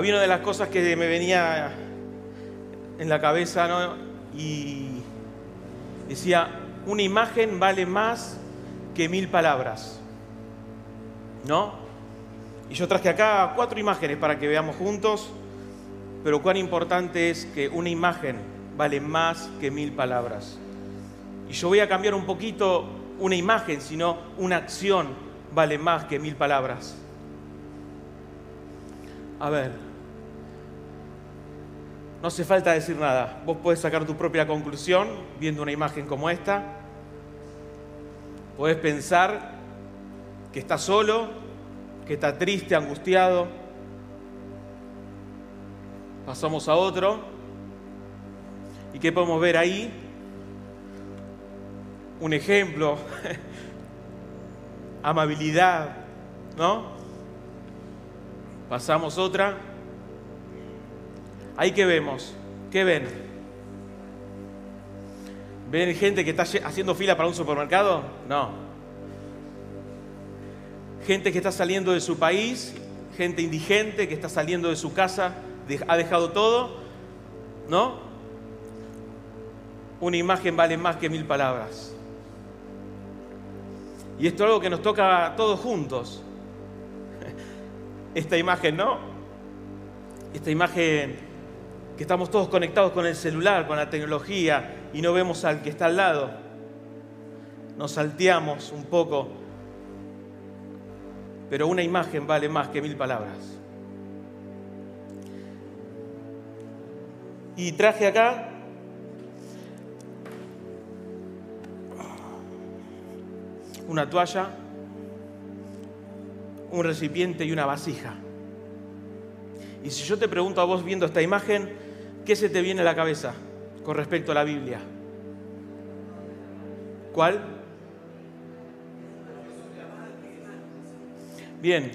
había una de las cosas que me venía en la cabeza, ¿no? Y decía, una imagen vale más que mil palabras, ¿no? Y yo traje acá cuatro imágenes para que veamos juntos, pero cuán importante es que una imagen vale más que mil palabras. Y yo voy a cambiar un poquito una imagen, sino una acción vale más que mil palabras. A ver, no hace falta decir nada. Vos podés sacar tu propia conclusión viendo una imagen como esta. Podés pensar que está solo, que está triste, angustiado. Pasamos a otro. ¿Y qué podemos ver ahí? Un ejemplo. Amabilidad, ¿no? Pasamos otra. Ahí que vemos, ¿qué ven? ¿Ven gente que está haciendo fila para un supermercado? No. Gente que está saliendo de su país, gente indigente que está saliendo de su casa, ha dejado todo, ¿no? Una imagen vale más que mil palabras. Y esto es algo que nos toca a todos juntos. Esta imagen, ¿no? Esta imagen que estamos todos conectados con el celular, con la tecnología y no vemos al que está al lado. Nos salteamos un poco, pero una imagen vale más que mil palabras. Y traje acá una toalla, un recipiente y una vasija. Y si yo te pregunto a vos viendo esta imagen, ¿qué se te viene a la cabeza con respecto a la Biblia? ¿Cuál? Bien,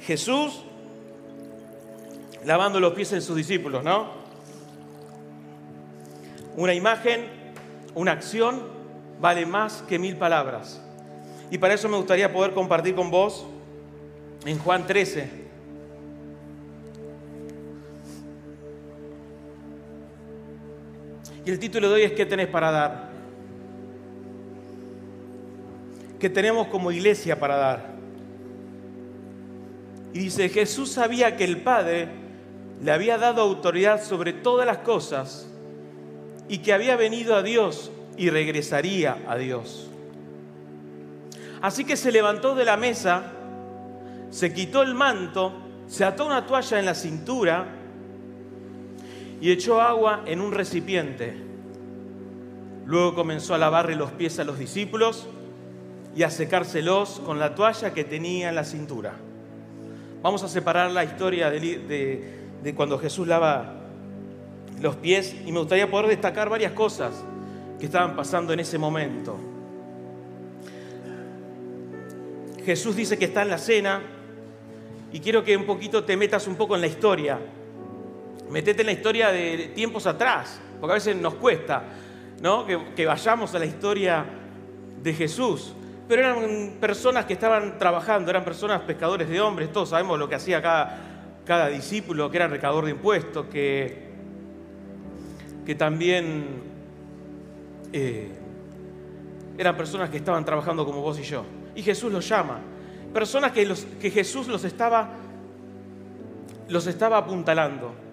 Jesús lavando los pies en sus discípulos, ¿no? Una imagen, una acción vale más que mil palabras. Y para eso me gustaría poder compartir con vos en Juan 13, Y el título de hoy es ¿Qué tenés para dar? ¿Qué tenemos como iglesia para dar? Y dice, Jesús sabía que el Padre le había dado autoridad sobre todas las cosas y que había venido a Dios y regresaría a Dios. Así que se levantó de la mesa, se quitó el manto, se ató una toalla en la cintura, y echó agua en un recipiente. Luego comenzó a lavarle los pies a los discípulos y a secárselos con la toalla que tenía en la cintura. Vamos a separar la historia de, cuando Jesús lava los pies y me gustaría poder destacar varias cosas que estaban pasando en ese momento. Jesús dice que está en la cena y quiero que un poquito te metas un poco en la historia metete en la historia de tiempos atrás, porque a veces nos cuesta ¿no? que, vayamos a la historia de Jesús. Pero eran personas que estaban trabajando, eran personas pescadores de hombres, todos sabemos lo que hacía cada, cada discípulo, que era recaudador de impuestos, que, que también eh, eran personas que estaban trabajando como vos y yo. Y Jesús los llama. Personas que, que Jesús los estaba, los estaba apuntalando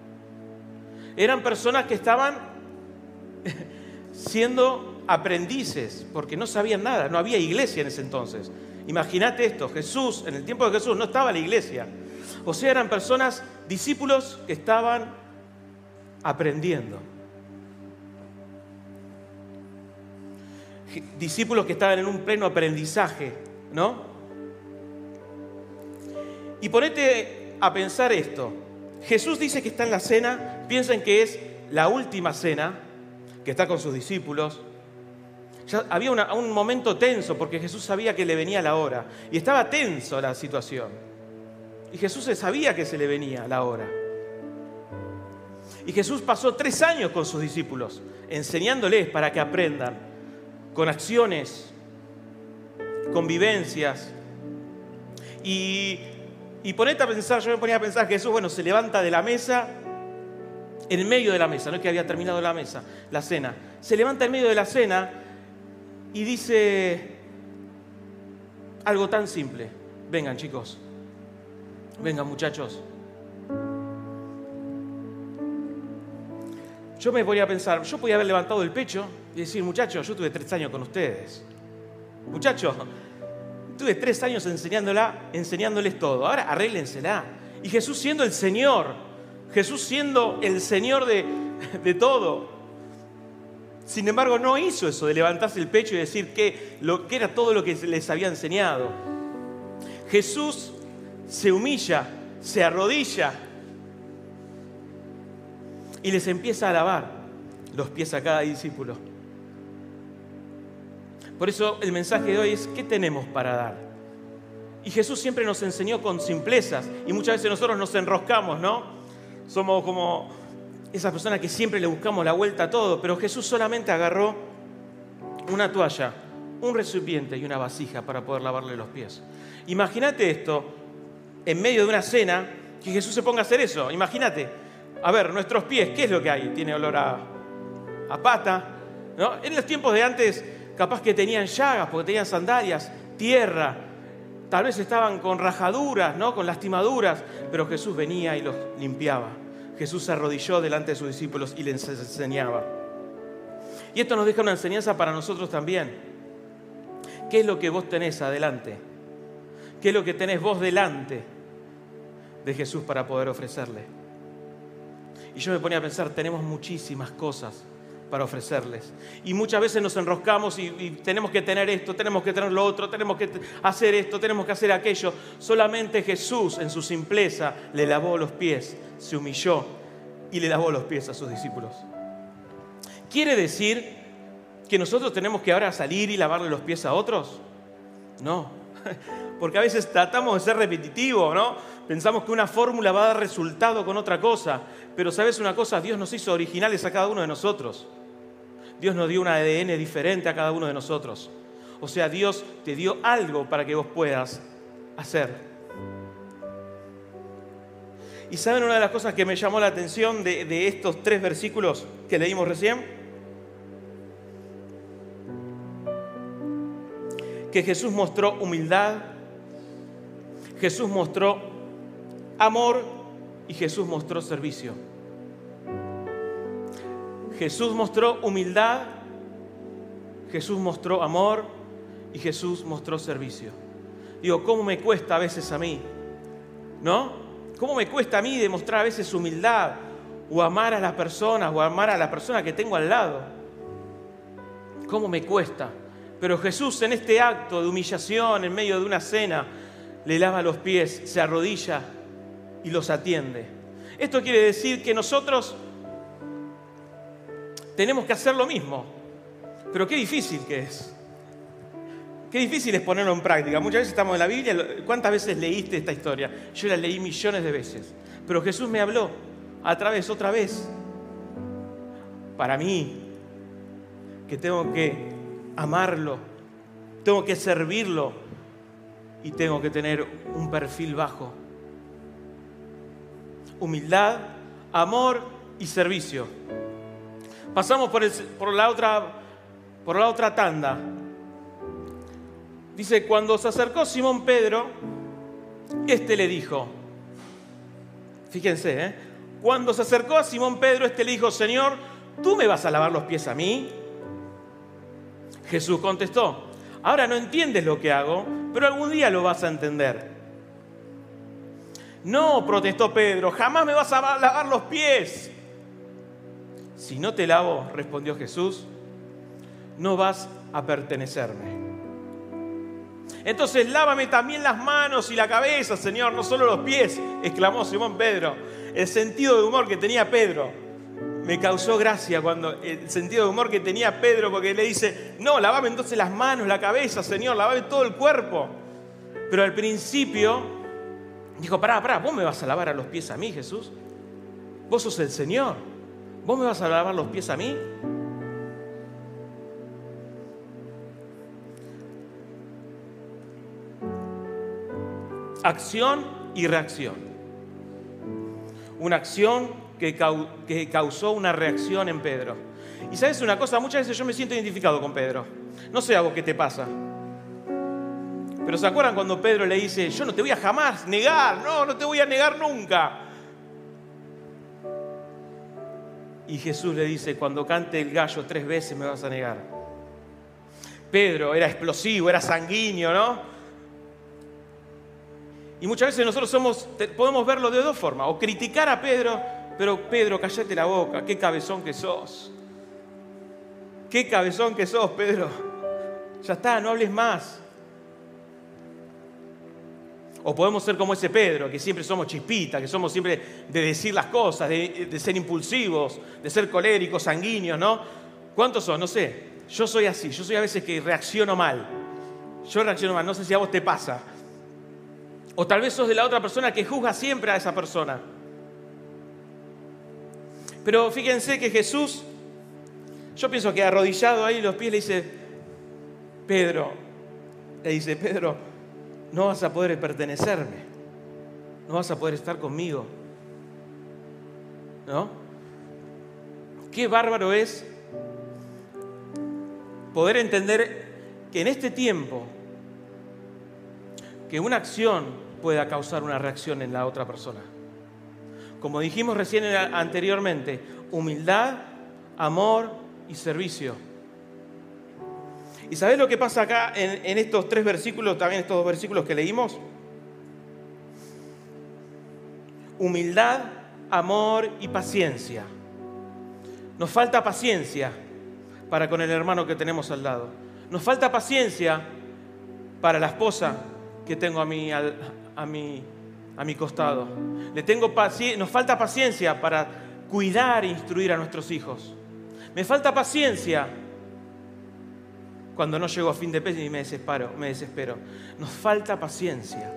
eran personas que estaban siendo aprendices, porque no sabían nada, no había iglesia en ese entonces. Imagínate esto, Jesús, en el tiempo de Jesús no estaba la iglesia. O sea, eran personas, discípulos que estaban aprendiendo. Discípulos que estaban en un pleno aprendizaje, ¿no? Y ponete a pensar esto. Jesús dice que está en la cena, piensen que es la última cena, que está con sus discípulos. Ya había un momento tenso porque Jesús sabía que le venía la hora y estaba tenso la situación. Y Jesús sabía que se le venía la hora. Y Jesús pasó tres años con sus discípulos, enseñándoles para que aprendan, con acciones, con vivencias. Y Y ponete a pensar, yo me ponía a pensar que Jesús, bueno, se levanta de la mesa, en medio de la mesa, no es que había terminado la mesa, la cena. Se levanta en medio de la cena y dice algo tan simple. Vengan chicos, vengan muchachos. Yo me ponía a pensar, yo podía haber levantado el pecho y decir, muchachos, yo tuve tres años con ustedes. Muchachos, tuve tres años enseñándola, enseñándoles todo. Ahora arréglensela. Y Jesús siendo el Señor, Jesús siendo el Señor de, de todo. Sin embargo, no hizo eso de levantarse el pecho y decir que, lo, que era todo lo que les había enseñado. Jesús se humilla, se arrodilla y les empieza a lavar los pies a cada discípulo. Por eso el mensaje de hoy es, ¿qué tenemos para dar? Y Jesús siempre nos enseñó con simplezas y muchas veces nosotros nos enroscamos, ¿no? Somos como esas personas que siempre le buscamos la vuelta a todo, pero Jesús solamente agarró una toalla, un recipiente y una vasija para poder lavarle los pies. Imagínate esto, en medio de una cena, que Jesús se ponga a hacer eso. Imagínate, a ver, nuestros pies, ¿qué es lo que hay? Tiene olor a, a pata. ¿no? En los tiempos de antes capaz que tenían llagas porque tenían sandalias, tierra, tal vez estaban con rajaduras, ¿no? con lastimaduras, pero Jesús venía y los limpiaba. Jesús se arrodilló delante de sus discípulos y les enseñaba. Y esto nos deja una enseñanza para nosotros también. ¿Qué es lo que vos tenés adelante? ¿Qué es lo que tenés vos delante de Jesús para poder ofrecerle? Y yo me ponía a pensar, tenemos muchísimas cosas para ofrecerles. Y muchas veces nos enroscamos y, tenemos que tener esto, tenemos que tener lo otro, tenemos que hacer esto, tenemos que hacer aquello. Solamente Jesús en su simpleza le lavó los pies, se humilló y le lavó los pies a sus discípulos. ¿Quiere decir que nosotros tenemos que ahora salir y lavarle los pies a otros? No, porque a veces tratamos de ser repetitivos, ¿no? Pensamos que una fórmula va a dar resultado con otra cosa, pero sabes una cosa, Dios nos hizo originales a cada uno de nosotros. Dios nos dio un ADN diferente a cada uno de nosotros. O sea, Dios te dio algo para que vos puedas hacer. ¿Y saben una de las cosas que me llamó la atención de, de estos tres versículos que leímos recién? Que Jesús mostró humildad, Jesús mostró amor y Jesús mostró servicio. Jesús mostró humildad, Jesús mostró amor y Jesús mostró servicio. Digo, ¿cómo me cuesta a veces a mí? ¿No? ¿Cómo me cuesta a mí demostrar a veces humildad o amar a las personas o amar a la persona que tengo al lado? ¿Cómo me cuesta? Pero Jesús en este acto de humillación en medio de una cena le lava los pies, se arrodilla y los atiende. Esto quiere decir que nosotros tenemos que hacer lo mismo. Pero qué difícil que es. Qué difícil es ponerlo en práctica. Muchas veces estamos en la Biblia. ¿Cuántas veces leíste esta historia? Yo la leí millones de veces. Pero Jesús me habló a través, otra vez. Para mí, que tengo que amarlo, tengo que servirlo y tengo que tener un perfil bajo. Humildad, amor y servicio. Pasamos por, la otra, tanda. Dice, cuando se acercó Simón Pedro, este le dijo, fíjense, ¿eh? cuando se acercó a Simón Pedro, este le dijo, Señor, ¿tú me vas a lavar los pies a mí? Jesús contestó, ahora no entiendes lo que hago, pero algún día lo vas a entender. No, protestó Pedro, jamás me vas a lavar los pies. Si no te lavo, respondió Jesús, no vas a pertenecerme. Entonces lávame también las manos y la cabeza, Señor, no solo los pies, exclamó Simón Pedro. El sentido de humor que tenía Pedro me causó gracia cuando el sentido de humor que tenía Pedro, porque le dice, no, lavame entonces las manos, la cabeza, Señor, lavame todo el cuerpo. Pero al principio dijo, pará, pará, vos me vas a lavar a los pies a mí, Jesús. Vos sos el Señor. ¿Vos me vas a lavar los pies a mí? Acción y reacción. Una acción que, que causó una reacción en Pedro. Y sabes una cosa, muchas veces yo me siento identificado con Pedro. No sé a vos qué te pasa. Pero ¿se acuerdan cuando Pedro le dice, yo no te voy a jamás negar, no, no te voy a negar nunca? Y Jesús le dice, cuando cante el gallo tres veces me vas a negar. Pedro era explosivo, era sanguíneo, ¿no? Y muchas veces nosotros somos, podemos verlo de dos formas, o criticar a Pedro, pero Pedro, cállate la boca, qué cabezón que sos. Qué cabezón que sos, Pedro. Ya está, no hables más. O podemos ser como ese Pedro, que siempre somos chispitas, que somos siempre de decir las cosas, de, ser impulsivos, de ser coléricos, sanguíneos, ¿no? ¿Cuántos son? No sé. Yo soy así, yo soy a veces que reacciono mal. Yo reacciono mal, no sé si a vos te pasa. O tal vez sos de la otra persona que juzga siempre a esa persona. Pero fíjense que Jesús, yo pienso que arrodillado ahí los pies le dice, Pedro, le dice, Pedro, no vas a poder pertenecerme, no vas a poder estar conmigo. ¿No? Qué bárbaro es poder entender que en este tiempo, que una acción pueda causar una reacción en la otra persona. Como dijimos recién anteriormente, humildad, amor y servicio. ¿Y sabés lo que pasa acá en, estos tres versículos, también estos dos versículos que leímos? Humildad, amor y paciencia. Nos falta paciencia para con el hermano que tenemos al lado. Nos falta paciencia para la esposa que tengo a mi, a, a mi costado. Le tengo nos falta paciencia para cuidar e instruir a nuestros hijos. Me falta paciencia cuando no llego a fin de mes y me desespero, me desespero. Nos falta paciencia.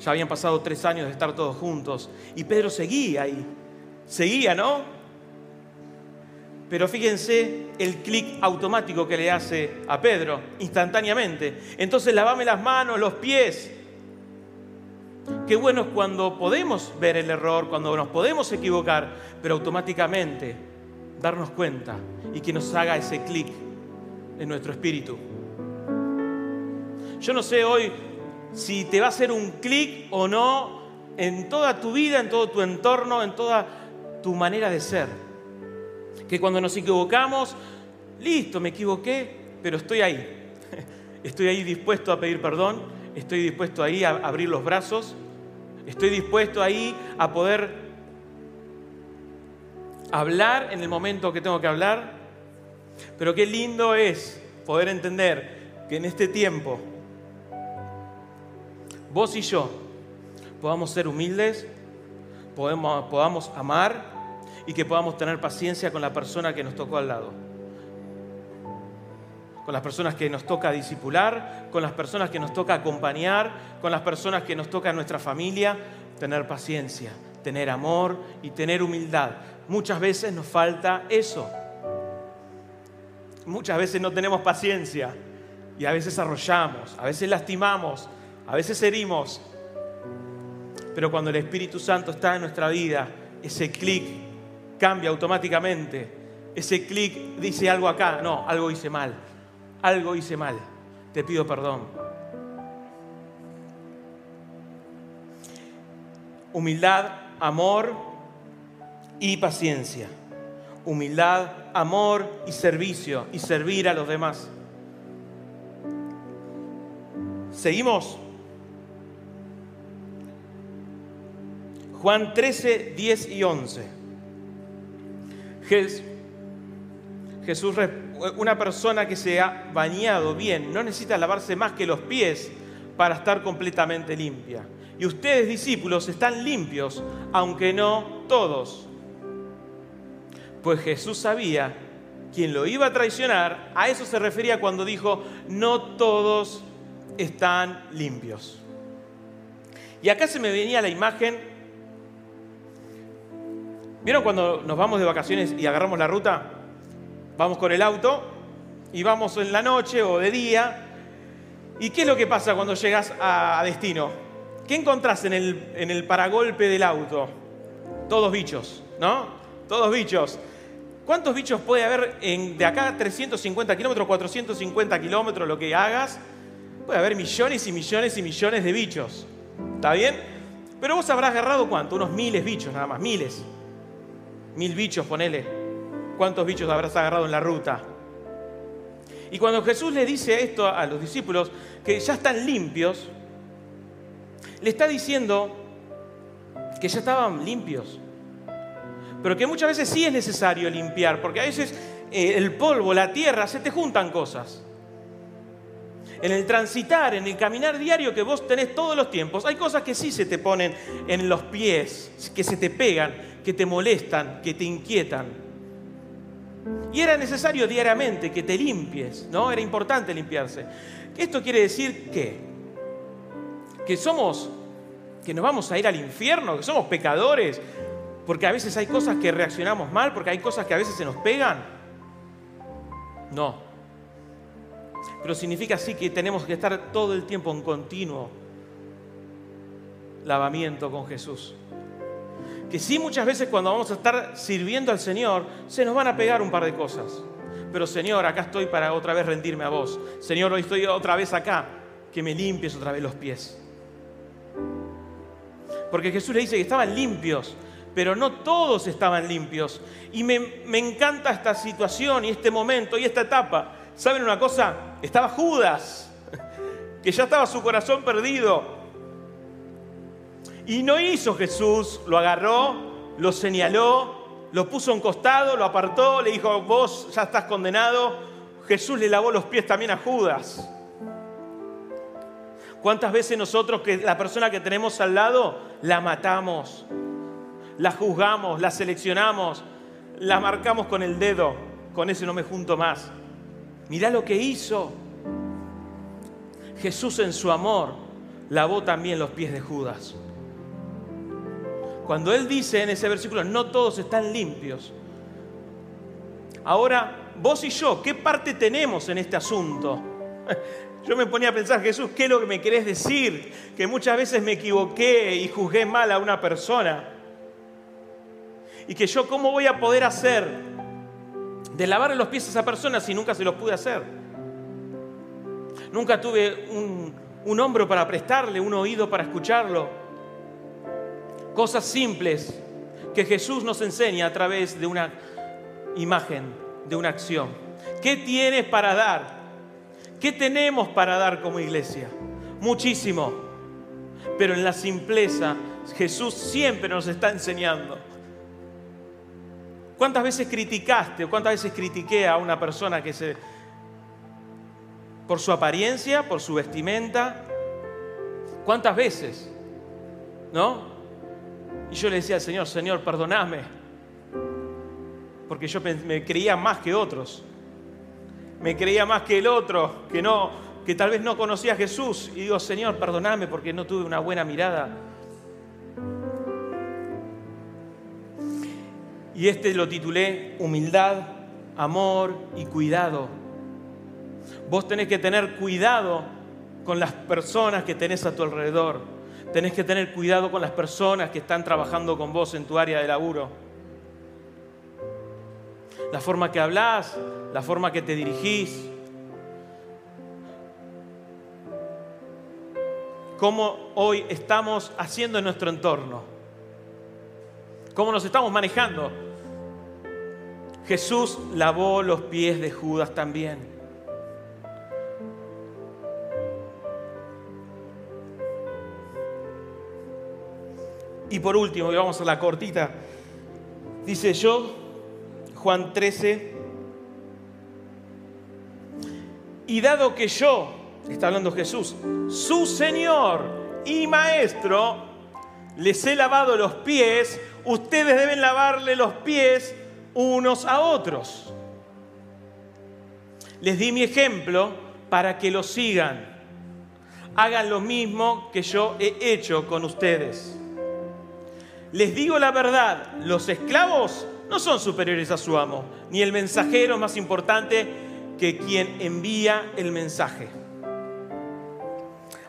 Ya habían pasado tres años de estar todos juntos y Pedro seguía ahí. Seguía, ¿no? Pero fíjense el clic automático que le hace a Pedro instantáneamente. Entonces lavame las manos, los pies. Qué bueno es cuando podemos ver el error, cuando nos podemos equivocar, pero automáticamente darnos cuenta y que nos haga ese clic en nuestro espíritu. Yo no sé hoy si te va a hacer un clic o no en toda tu vida, en todo tu entorno, en toda tu manera de ser. Que cuando nos equivocamos, listo, me equivoqué, pero estoy ahí. Estoy ahí dispuesto a pedir perdón, estoy dispuesto ahí a abrir los brazos, estoy dispuesto ahí a poder hablar en el momento que tengo que hablar, pero qué lindo es poder entender que en este tiempo vos y yo podamos ser humildes, podamos amar y que podamos tener paciencia con la persona que nos tocó al lado. Con las personas que nos toca disipular, con las personas que nos toca acompañar, con las personas que nos toca nuestra familia, tener paciencia, tener amor y tener humildad. Muchas veces nos falta eso. Muchas veces no tenemos paciencia y a veces arrollamos, a veces lastimamos, a veces herimos. Pero cuando el Espíritu Santo está en nuestra vida, ese clic cambia automáticamente. Ese clic dice algo acá, no, algo hice mal, algo hice mal, te pido perdón. Humildad, amor y paciencia humildad, amor y servicio y servir a los demás. Seguimos. Juan 13, 10 y 11. Jesús, una persona que se ha bañado bien, no necesita lavarse más que los pies para estar completamente limpia. Y ustedes, discípulos, están limpios, aunque no todos. Pues Jesús sabía quién lo iba a traicionar. A eso se refería cuando dijo, no todos están limpios. Y acá se me venía la imagen. ¿Vieron cuando nos vamos de vacaciones y agarramos la ruta? Vamos con el auto y vamos en la noche o de día. ¿Y qué es lo que pasa cuando llegas a destino? ¿qué encontrás en el, en el paragolpe del auto? Todos bichos, ¿no? Todos bichos. ¿Cuántos bichos puede haber en, de acá a 350 kilómetros, 450 kilómetros, lo que hagas? Puede haber millones y millones y millones de bichos. ¿Está bien? Pero vos habrás agarrado cuánto? Unos miles bichos nada más, miles. Mil bichos, ponele. ¿Cuántos bichos habrás agarrado en la ruta? Y cuando Jesús le dice esto a los discípulos, que ya están limpios, le está diciendo que ya estaban limpios. Pero que muchas veces sí es necesario limpiar, porque a veces eh, el polvo, la tierra, se te juntan cosas. En el transitar, en el caminar diario que vos tenés todos los tiempos, hay cosas que sí se te ponen en los pies, que se te pegan, que te molestan, que te inquietan. Y era necesario diariamente que te limpies, ¿no? Era importante limpiarse. Esto quiere decir que que somos que nos vamos a ir al infierno, que somos pecadores, porque a veces hay cosas que reaccionamos mal, porque hay cosas que a veces se nos pegan. No. Pero significa sí que tenemos que estar todo el tiempo en continuo lavamiento con Jesús. Que sí muchas veces cuando vamos a estar sirviendo al Señor, se nos van a pegar un par de cosas. Pero Señor, acá estoy para otra vez rendirme a vos. Señor, hoy estoy otra vez acá, que me limpies otra vez los pies. Porque Jesús le dice que estaban limpios, pero no todos estaban limpios. Y me, encanta esta situación y este momento y esta etapa. ¿Saben una cosa? Estaba Judas, que ya estaba su corazón perdido. Y no hizo Jesús, lo agarró, lo señaló, lo puso un costado, lo apartó, le dijo, vos ya estás condenado. Jesús le lavó los pies también a Judas. ¿Cuántas veces nosotros que la persona que tenemos al lado la matamos, la juzgamos, la seleccionamos, la marcamos con el dedo? Con ese no me junto más. Mirá lo que hizo. Jesús en su amor lavó también los pies de Judas. Cuando él dice en ese versículo, no todos están limpios. Ahora, vos y yo, ¿qué parte tenemos en este asunto? Yo me ponía a pensar, Jesús, ¿qué es lo que me querés decir? Que muchas veces me equivoqué y juzgué mal a una persona. Y que yo, ¿cómo voy a poder hacer de lavarle los pies a esa persona si nunca se los pude hacer? Nunca tuve un, un hombro para prestarle, un oído para escucharlo. Cosas simples que Jesús nos enseña a través de una imagen, de una acción. ¿Qué tienes para dar? ¿Qué tenemos para dar como iglesia? Muchísimo. Pero en la simpleza Jesús siempre nos está enseñando. ¿Cuántas veces criticaste o cuántas veces critiqué a una persona que se... por su apariencia, por su vestimenta? ¿Cuántas veces? ¿No? Y yo le decía al Señor, Señor, perdoname, porque yo me creía más que otros me creía más que el otro, que no, que tal vez no conocía a Jesús. Y digo, Señor, perdoname porque no tuve una buena mirada. Y este lo titulé Humildad, Amor y Cuidado. Vos tenés que tener cuidado con las personas que tenés a tu alrededor. Tenés que tener cuidado con las personas que están trabajando con vos en tu área de laburo. La forma que hablas, la forma que te dirigís, cómo hoy estamos haciendo en nuestro entorno, cómo nos estamos manejando. Jesús lavó los pies de Judas también. Y por último, y vamos a la cortita, dice yo, Juan 13, Y dado que yo, está hablando Jesús, su Señor y Maestro, les he lavado los pies, ustedes deben lavarle los pies unos a otros. Les di mi ejemplo para que lo sigan. Hagan lo mismo que yo he hecho con ustedes. Les digo la verdad, los esclavos no son superiores a su amo, ni el mensajero más importante que quien envía el mensaje.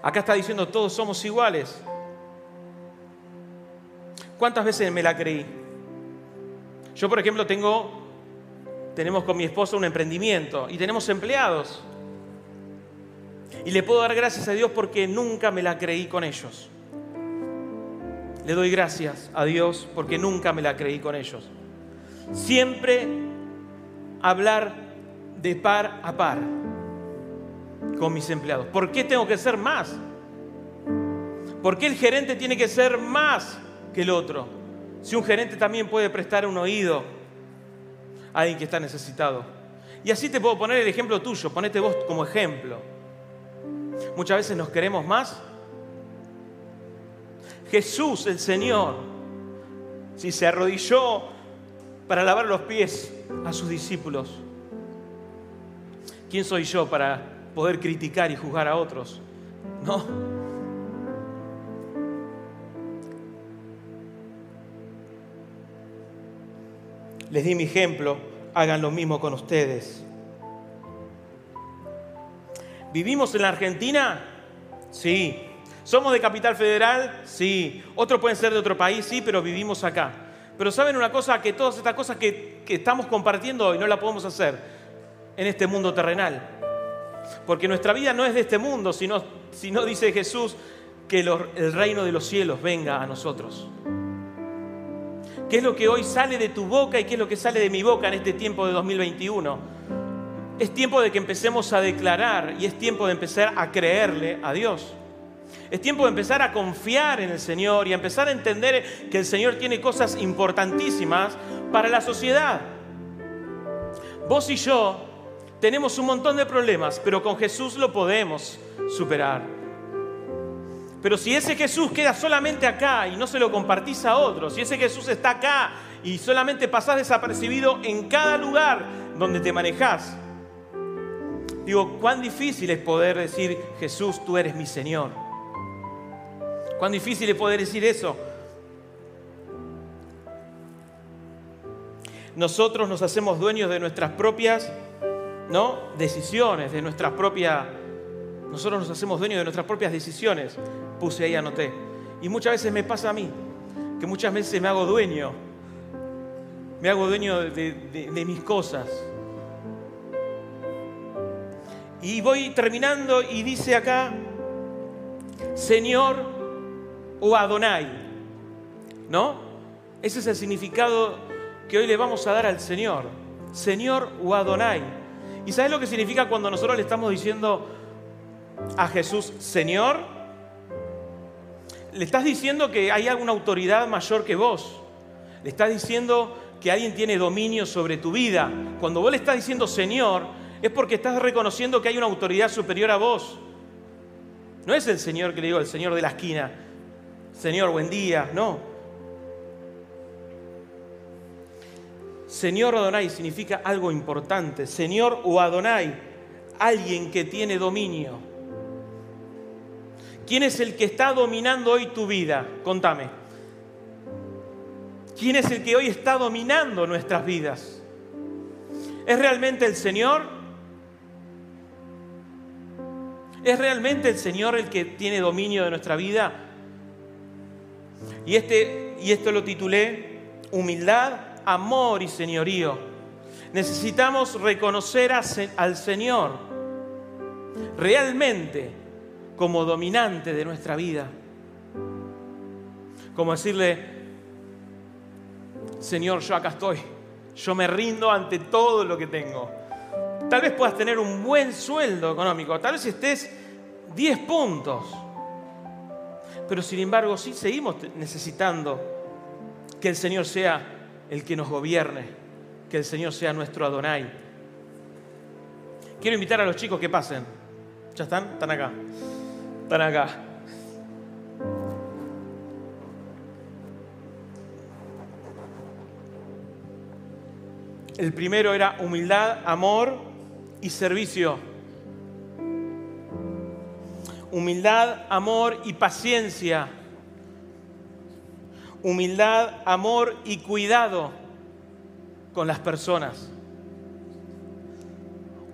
Acá está diciendo todos somos iguales. ¿Cuántas veces me la creí? Yo, por ejemplo, tengo, tenemos con mi esposa un emprendimiento y tenemos empleados. Y le puedo dar gracias a Dios porque nunca me la creí con ellos. Le doy gracias a Dios porque nunca me la creí con ellos. Siempre hablar de par a par con mis empleados. ¿Por qué tengo que ser más? ¿Por qué el gerente tiene que ser más que el otro? Si un gerente también puede prestar un oído a alguien que está necesitado. Y así te puedo poner el ejemplo tuyo, ponete vos como ejemplo. Muchas veces nos queremos más. Jesús, el Señor, si se arrodilló para lavar los pies a sus discípulos, ¿quién soy yo para poder criticar y juzgar a otros? No. Les di mi ejemplo, hagan lo mismo con ustedes. ¿Vivimos en la Argentina? Sí. ¿Somos de Capital Federal? Sí. Otros pueden ser de otro país, sí, pero vivimos acá. Pero ¿saben una cosa? Que todas estas cosas que, estamos compartiendo hoy no las podemos hacer en este mundo terrenal. Porque nuestra vida no es de este mundo, sino, sino dice Jesús, que el reino de los cielos venga a nosotros. ¿Qué es lo que hoy sale de tu boca y qué es lo que sale de mi boca en este tiempo de 2021? Es tiempo de que empecemos a declarar y es tiempo de empezar a creerle a Dios. Es tiempo de empezar a confiar en el Señor y a empezar a entender que el Señor tiene cosas importantísimas para la sociedad. Vos y yo tenemos un montón de problemas, pero con Jesús lo podemos superar. Pero si ese Jesús queda solamente acá y no se lo compartís a otros, si ese Jesús está acá y solamente pasás desapercibido en cada lugar donde te manejás, Digo, cuán difícil es poder decir, Jesús, tú eres mi Señor. Cuán difícil es poder decir eso. Nosotros nos hacemos dueños de nuestras propias ¿no? decisiones, de nuestras propias... Nosotros nos hacemos dueños de nuestras propias decisiones. Puse ahí, anoté. Y muchas veces me pasa a mí, que muchas veces me hago dueño. Me hago dueño de mis cosas y voy terminando y dice acá, Señor o Adonai. ¿No? Ese es el significado que hoy le vamos a dar al Señor. Señor o Adonai. ¿Y sabes lo que significa cuando nosotros le estamos diciendo a Jesús, Señor? Le estás diciendo que hay alguna autoridad mayor que vos. Le estás diciendo que alguien tiene dominio sobre tu vida. Cuando vos le estás diciendo Señor, es porque estás reconociendo que hay una autoridad superior a vos. No es el Señor que le digo, el Señor de la esquina. Señor, buen día. No. Señor Adonai significa algo importante. Señor o Adonai, alguien que tiene dominio. ¿Quién es el que está dominando hoy tu vida? Contame. ¿Quién es el que hoy está dominando nuestras vidas? ¿Es realmente el Señor? ¿Es realmente el Señor el que tiene dominio de nuestra vida? Y, este, y esto lo titulé Humildad, Amor y Señorío. Necesitamos reconocer al Señor realmente como dominante de nuestra vida. Como decirle, Señor, yo acá estoy. Yo me rindo ante todo lo que tengo. Tal vez puedas tener un buen sueldo económico, tal vez estés 10 puntos. Pero sin embargo, sí seguimos necesitando que el Señor sea el que nos gobierne, que el Señor sea nuestro Adonai. Quiero invitar a los chicos que pasen. ¿Ya están? Están acá. Están acá. El primero era humildad, amor y servicio. Humildad, amor y paciencia. Humildad, amor y cuidado con las personas.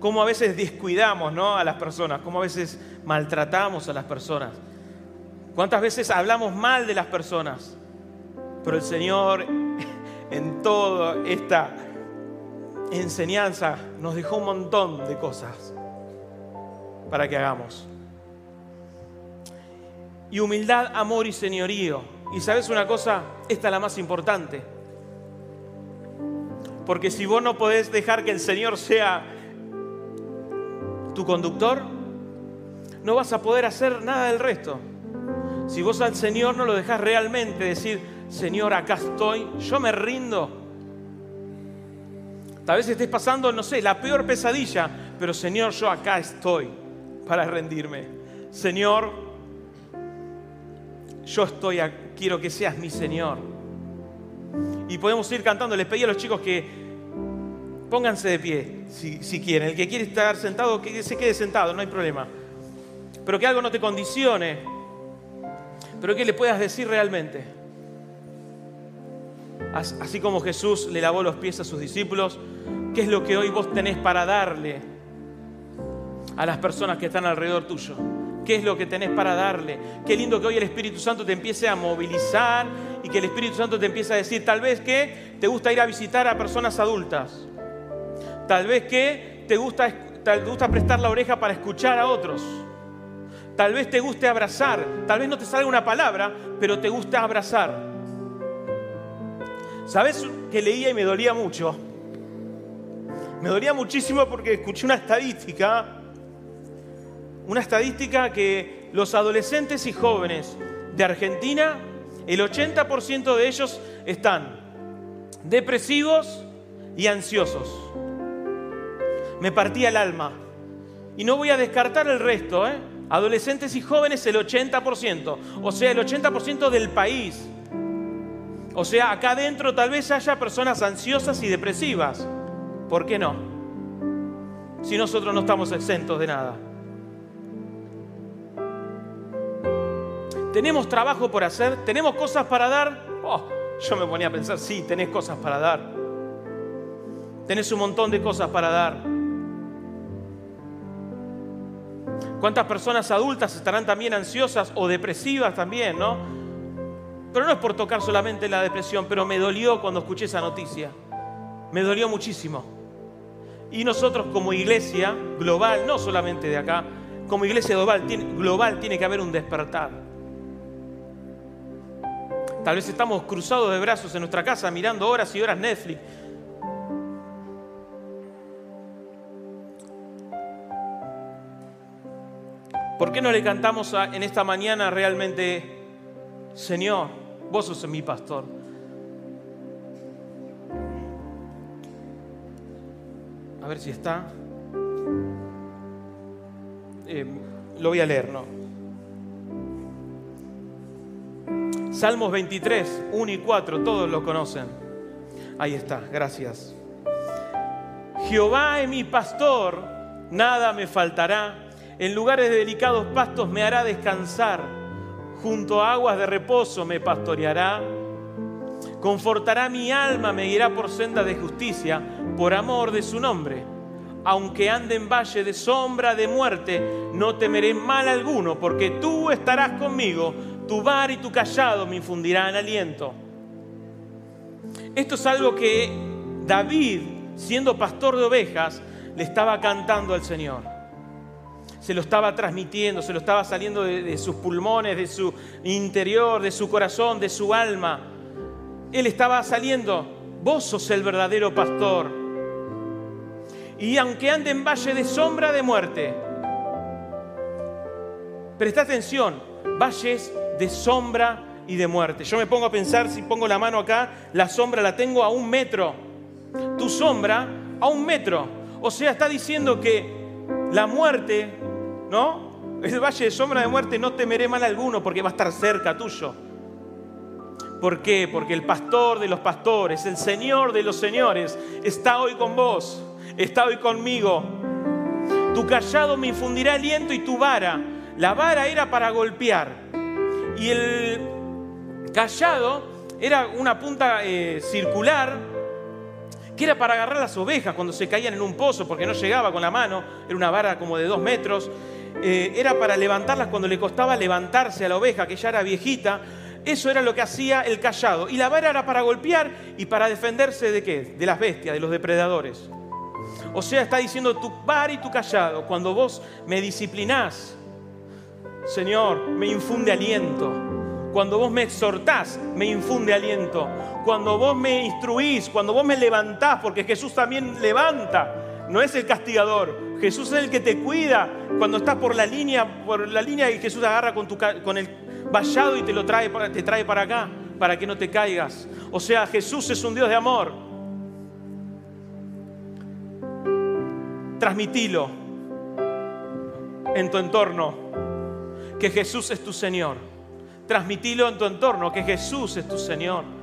Cómo a veces descuidamos ¿no? a las personas, cómo a veces maltratamos a las personas. ¿Cuántas veces hablamos mal de las personas? Pero el Señor en toda esta enseñanza nos dejó un montón de cosas para que hagamos. Y humildad, amor y señorío. Y sabes una cosa, esta es la más importante. Porque si vos no podés dejar que el Señor sea tu conductor, no vas a poder hacer nada del resto. Si vos al Señor no lo dejás realmente decir, Señor, acá estoy, yo me rindo. Tal vez estés pasando, no sé, la peor pesadilla, pero Señor, yo acá estoy para rendirme. Señor, yo estoy, quiero que seas mi Señor. Y podemos ir cantando. Les pedí a los chicos que pónganse de pie, si, quieren. El que quiere estar sentado, que se quede sentado, no hay problema. Pero que algo no te condicione, pero que le puedas decir realmente. Así como Jesús le lavó los pies a sus discípulos, ¿qué es lo que hoy vos tenés para darle a las personas que están alrededor tuyo? ¿Qué es lo que tenés para darle? Qué lindo que hoy el Espíritu Santo te empiece a movilizar y que el Espíritu Santo te empiece a decir, tal vez que te gusta ir a visitar a personas adultas. Tal vez que te gusta, prestar la oreja para escuchar a otros. Tal vez te guste abrazar. Tal vez no te salga una palabra, pero te gusta abrazar. ¿Sabes que leía y me dolía mucho? Me dolía muchísimo porque escuché una estadística una estadística que los adolescentes y jóvenes de Argentina, el 80% de ellos están depresivos y ansiosos. Me partía el alma. Y no voy a descartar el resto, ¿eh? Adolescentes y jóvenes el 80%, o sea, el 80% del país. O sea, acá adentro tal vez haya personas ansiosas y depresivas. ¿Por qué no? Si nosotros no estamos exentos de nada. ¿Tenemos trabajo por hacer? ¿Tenemos cosas para dar? Oh, yo me ponía a pensar, sí, tenés cosas para dar. Tenés un montón de cosas para dar. ¿Cuántas personas adultas estarán también ansiosas o depresivas también, no? Pero no es por tocar solamente la depresión, pero me dolió cuando escuché esa noticia. Me dolió muchísimo. Y nosotros como iglesia global, no solamente de acá, como iglesia global, global tiene que haber un despertar. Tal vez estamos cruzados de brazos en nuestra casa mirando horas y horas Netflix. ¿Por qué no le cantamos en esta mañana realmente, Señor, vos sos mi pastor? A ver si está. Eh, lo voy a leer, ¿no? Salmos 23, 1 y 4, todos lo conocen. Ahí está, gracias. Jehová es mi pastor, nada me faltará. En lugares de delicados pastos me hará descansar. Junto a aguas de reposo me pastoreará. Confortará mi alma, me guiará por senda de justicia, por amor de su nombre. Aunque ande en valle de sombra de muerte, no temeré mal alguno, porque tú estarás conmigo tu bar y tu callado me infundirán aliento. Esto es algo que David, siendo pastor de ovejas, le estaba cantando al Señor. Se lo estaba transmitiendo, se lo estaba saliendo de, sus pulmones, de su interior, de su corazón, de su alma. Él estaba saliendo, vos sos el verdadero pastor. Y aunque ande en valle de sombra de muerte, presta atención, valles de sombra y de muerte. Yo me pongo a pensar, si pongo la mano acá, la sombra la tengo a un metro. Tu sombra a un metro. O sea, está diciendo que la muerte, ¿no? El valle de sombra de muerte no temeré mal alguno porque va a estar cerca tuyo. ¿Por qué? Porque el pastor de los pastores, el Señor de los señores, está hoy con vos, está hoy conmigo. Tu callado me infundirá aliento y tu vara. La vara era para golpear y el callado era una punta eh, circular que era para agarrar las ovejas cuando se caían en un pozo porque no llegaba con la mano, era una vara como de dos metros, eh, era para levantarlas cuando le costaba levantarse a la oveja, que ya era viejita, Eso era lo que hacía el callado. Y la vara era para golpear y para defenderse de qué? De las bestias, de los depredadores. O sea, está diciendo tu vara y tu callado. Cuando vos me disciplinás, Señor, me infunde aliento. Cuando vos me exhortás, me infunde aliento. Cuando vos me instruís, cuando vos me levantás, porque Jesús también levanta, no es el castigador. Jesús es el que te cuida cuando estás por la línea, por la línea y Jesús agarra con, tu, con el vallado y te lo trae, te trae para acá, para que no te caigas. O sea, Jesús es un Dios de amor. Transmitilo en tu entorno que Jesús es tu Señor. Transmitilo en tu entorno, que Jesús es tu Señor.